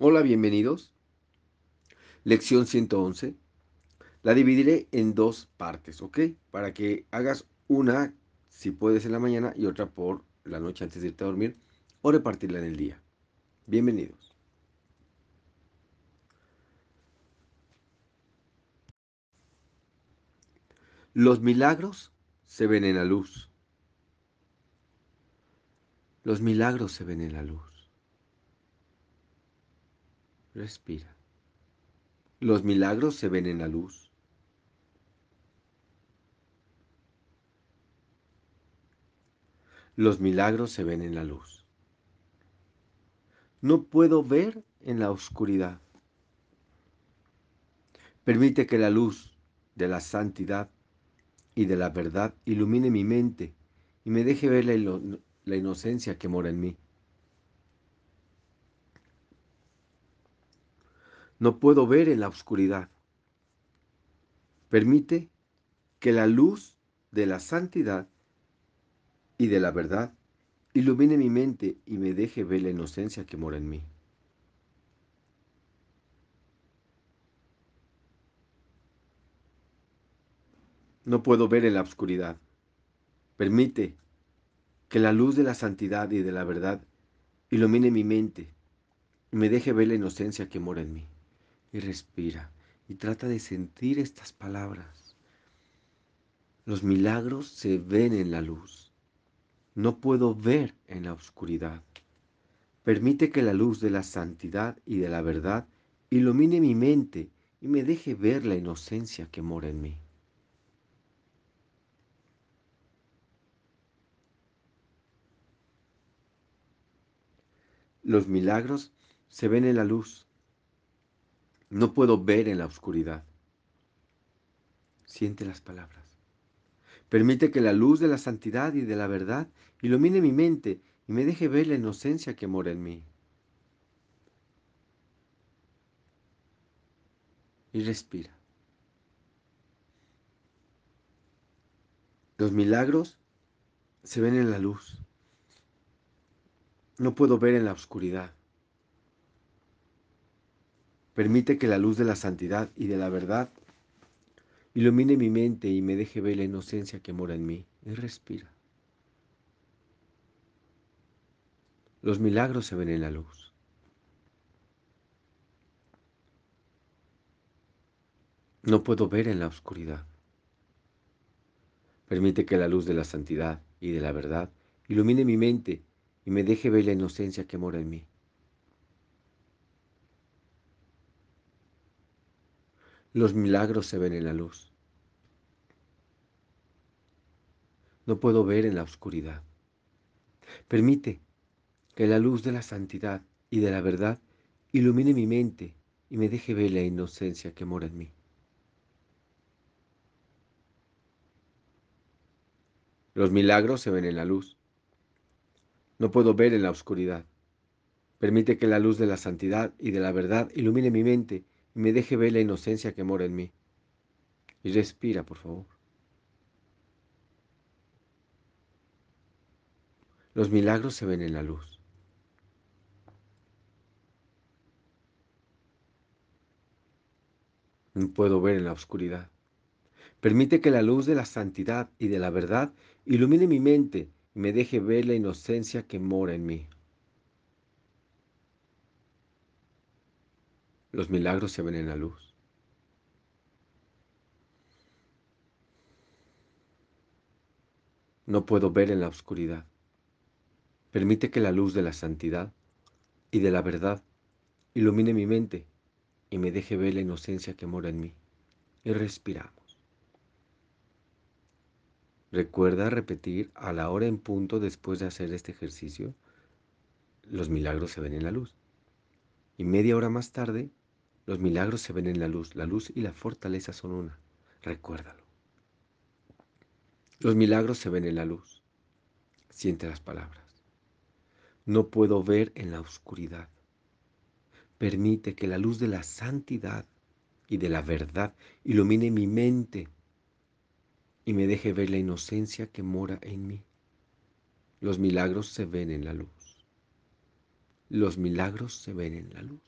Hola, bienvenidos. Lección 111. La dividiré en dos partes, ¿ok? Para que hagas una, si puedes, en la mañana y otra por la noche antes de irte a dormir o repartirla en el día. Bienvenidos. Los milagros se ven en la luz. Los milagros se ven en la luz. Respira. Los milagros se ven en la luz. Los milagros se ven en la luz. No puedo ver en la oscuridad. Permite que la luz de la santidad y de la verdad ilumine mi mente y me deje ver la, inocencia que mora en mí. No puedo ver en la oscuridad. Permite que la luz de la santidad y de la verdad ilumine mi mente y me deje ver la inocencia que mora en mí. No puedo ver en la oscuridad. Permite que la luz de la santidad y de la verdad ilumine mi mente y me deje ver la inocencia que mora en mí y respira y trata de sentir estas palabras. Los milagros se ven en la luz. No puedo ver en la oscuridad. Permite que la luz de la santidad y de la verdad ilumine mi mente y me deje ver la inocencia que mora en mí. Los milagros se ven en la luz. No puedo ver en la oscuridad. Siente las palabras. Permite que la luz de la santidad y de la verdad ilumine mi mente y me deje ver la inocencia que mora en mí. Y respira. Los milagros se ven en la luz. No puedo ver en la oscuridad. Permite que la luz de la santidad y de la verdad ilumine mi mente y me deje ver la inocencia que mora en mí. Y respira. Los milagros se ven en la luz. No puedo ver en la oscuridad. Permite que la luz de la santidad y de la verdad ilumine mi mente y me deje ver la inocencia que mora en mí. Los milagros se ven en la luz. No puedo ver en la oscuridad. Permite que la luz de la santidad y de la verdad ilumine mi mente y me deje ver la inocencia que mora en mí. Los milagros se ven en la luz. No puedo ver en la oscuridad. Permite que la luz de la santidad y de la verdad ilumine mi mente y me deje ver la inocencia que mora en mí. Y respira, por favor. Los milagros se ven en la luz. No puedo ver en la oscuridad. Permite que la luz de la santidad y de la verdad ilumine mi mente y me deje ver la inocencia que mora en mí. Los milagros se ven en la luz. No puedo ver en la oscuridad. Permite que la luz de la santidad y de la verdad ilumine mi mente y me deje ver la inocencia que mora en mí. Y respiramos. Recuerda repetir a la hora en punto después de hacer este ejercicio. Los milagros se ven en la luz. Y media hora más tarde los milagros se ven en la luz. La luz y la fortaleza son una. Recuérdalo. Los milagros se ven en la luz. Siente las palabras. No puedo ver en la oscuridad. Permite que la luz de la santidad y de la verdad ilumine mi mente y me deje ver la inocencia que mora en mí. Los milagros se ven en la luz. Los milagros se ven en la luz.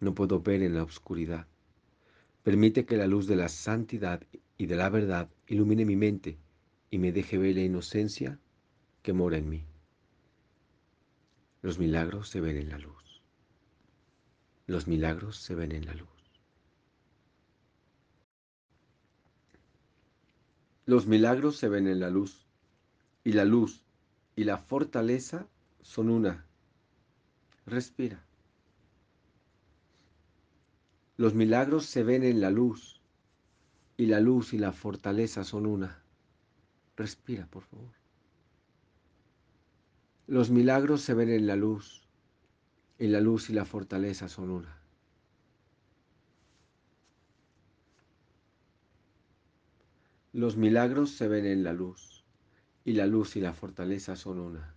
No puedo ver en la oscuridad. Permite que la luz de la santidad y de la verdad ilumine mi mente y me deje ver la inocencia que mora en mí. Los milagros se ven en la luz. Los milagros se ven en la luz. Los milagros se ven en la luz. Y la luz y la fortaleza son una. Respira. Los milagros se ven en la luz. Y la luz y la fortaleza son una. Respira, por favor. Los milagros se ven en la luz. Y la luz y la fortaleza son una. Los milagros se ven en la luz, y la luz y la fortaleza son una.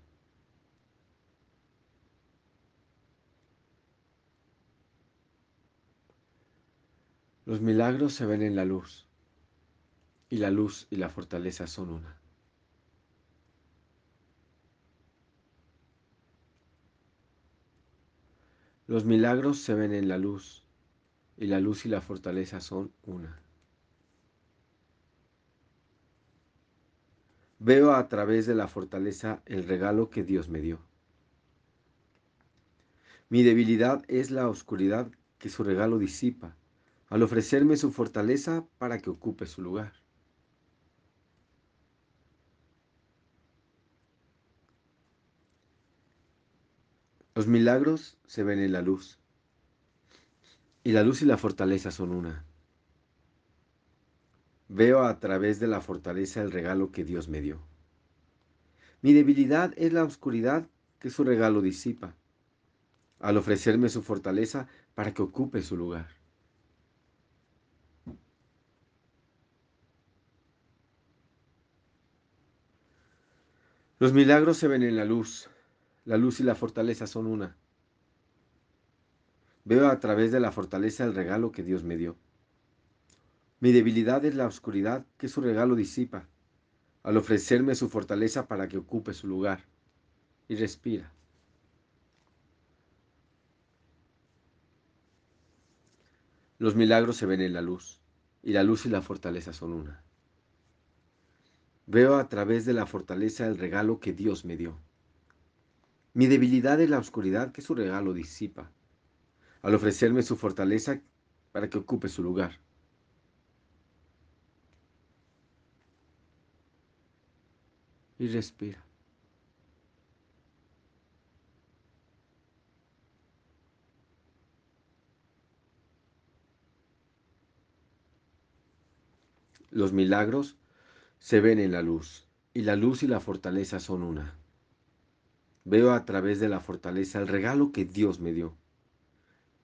Los milagros se ven en la luz, y la luz y la fortaleza son una. Los milagros se ven en la luz, y la luz y la fortaleza son una. Veo a través de la fortaleza el regalo que Dios me dio. Mi debilidad es la oscuridad que su regalo disipa, al ofrecerme su fortaleza para que ocupe su lugar. Los milagros se ven en la luz, y la luz y la fortaleza son una. Veo a través de la fortaleza el regalo que Dios me dio. Mi debilidad es la oscuridad que su regalo disipa, al ofrecerme su fortaleza para que ocupe su lugar. Los milagros se ven en la luz. La luz y la fortaleza son una. Veo a través de la fortaleza el regalo que Dios me dio. Mi debilidad es la oscuridad que su regalo disipa, al ofrecerme su fortaleza para que ocupe su lugar. Y respira. Los milagros se ven en la luz, y la luz y la fortaleza son una. Veo a través de la fortaleza el regalo que Dios me dio. Mi debilidad es la oscuridad que su regalo disipa, al ofrecerme su fortaleza para que ocupe su lugar. y respira. Los milagros se ven en la luz, y la luz y la fortaleza son una. Veo a través de la fortaleza el regalo que Dios me dio.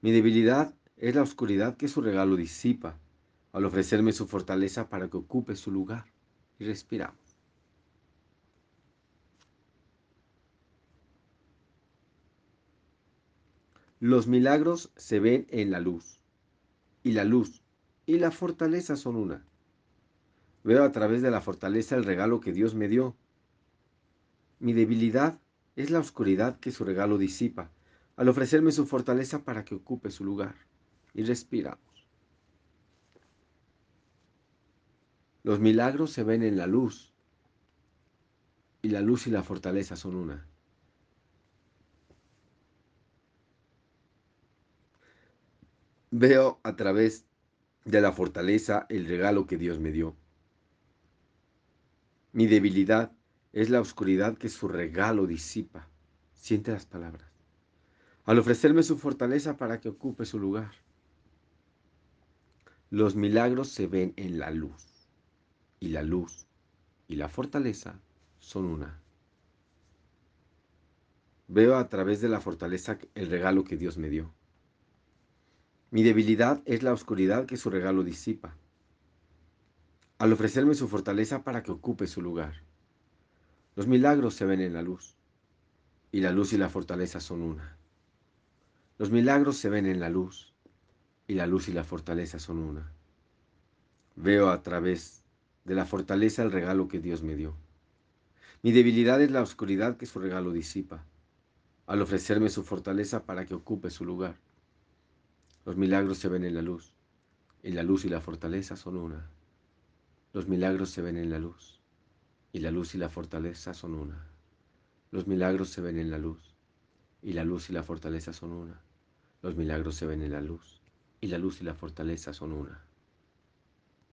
Mi debilidad es la oscuridad que su regalo disipa, al ofrecerme su fortaleza para que ocupe su lugar. Y respiramos. Los milagros se ven en la luz, y la luz y la fortaleza son una. Veo a través de la fortaleza el regalo que Dios me dio. Mi debilidad es la oscuridad que su regalo disipa, al ofrecerme su fortaleza para que ocupe su lugar. Y respiramos. Los milagros se ven en la luz, y la luz y la fortaleza son una. Veo a través de la fortaleza el regalo que Dios me dio. Mi debilidad es la oscuridad que su regalo disipa. Siente las palabras. Al ofrecerme su fortaleza para que ocupe su lugar. Los milagros se ven en la luz. Y la luz y la fortaleza son una. Veo a través de la fortaleza el regalo que Dios me dio. Mi debilidad es la oscuridad que su regalo disipa, al ofrecerme su fortaleza para que ocupe su lugar. Los milagros se ven en la luz, y la luz y la fortaleza son una. Los milagros se ven en la luz, y la luz y la fortaleza son una. Veo a través de la fortaleza el regalo que Dios me dio. Mi debilidad es la oscuridad que su regalo disipa, al ofrecerme su fortaleza para que ocupe su lugar. Los milagros se ven en la luz, y la luz y la fortaleza son una. Los milagros se ven en la luz, y la luz y la fortaleza son una. Los milagros se ven en la luz, y la luz y la fortaleza son una. Los milagros se ven en la luz, y la luz y la fortaleza son una.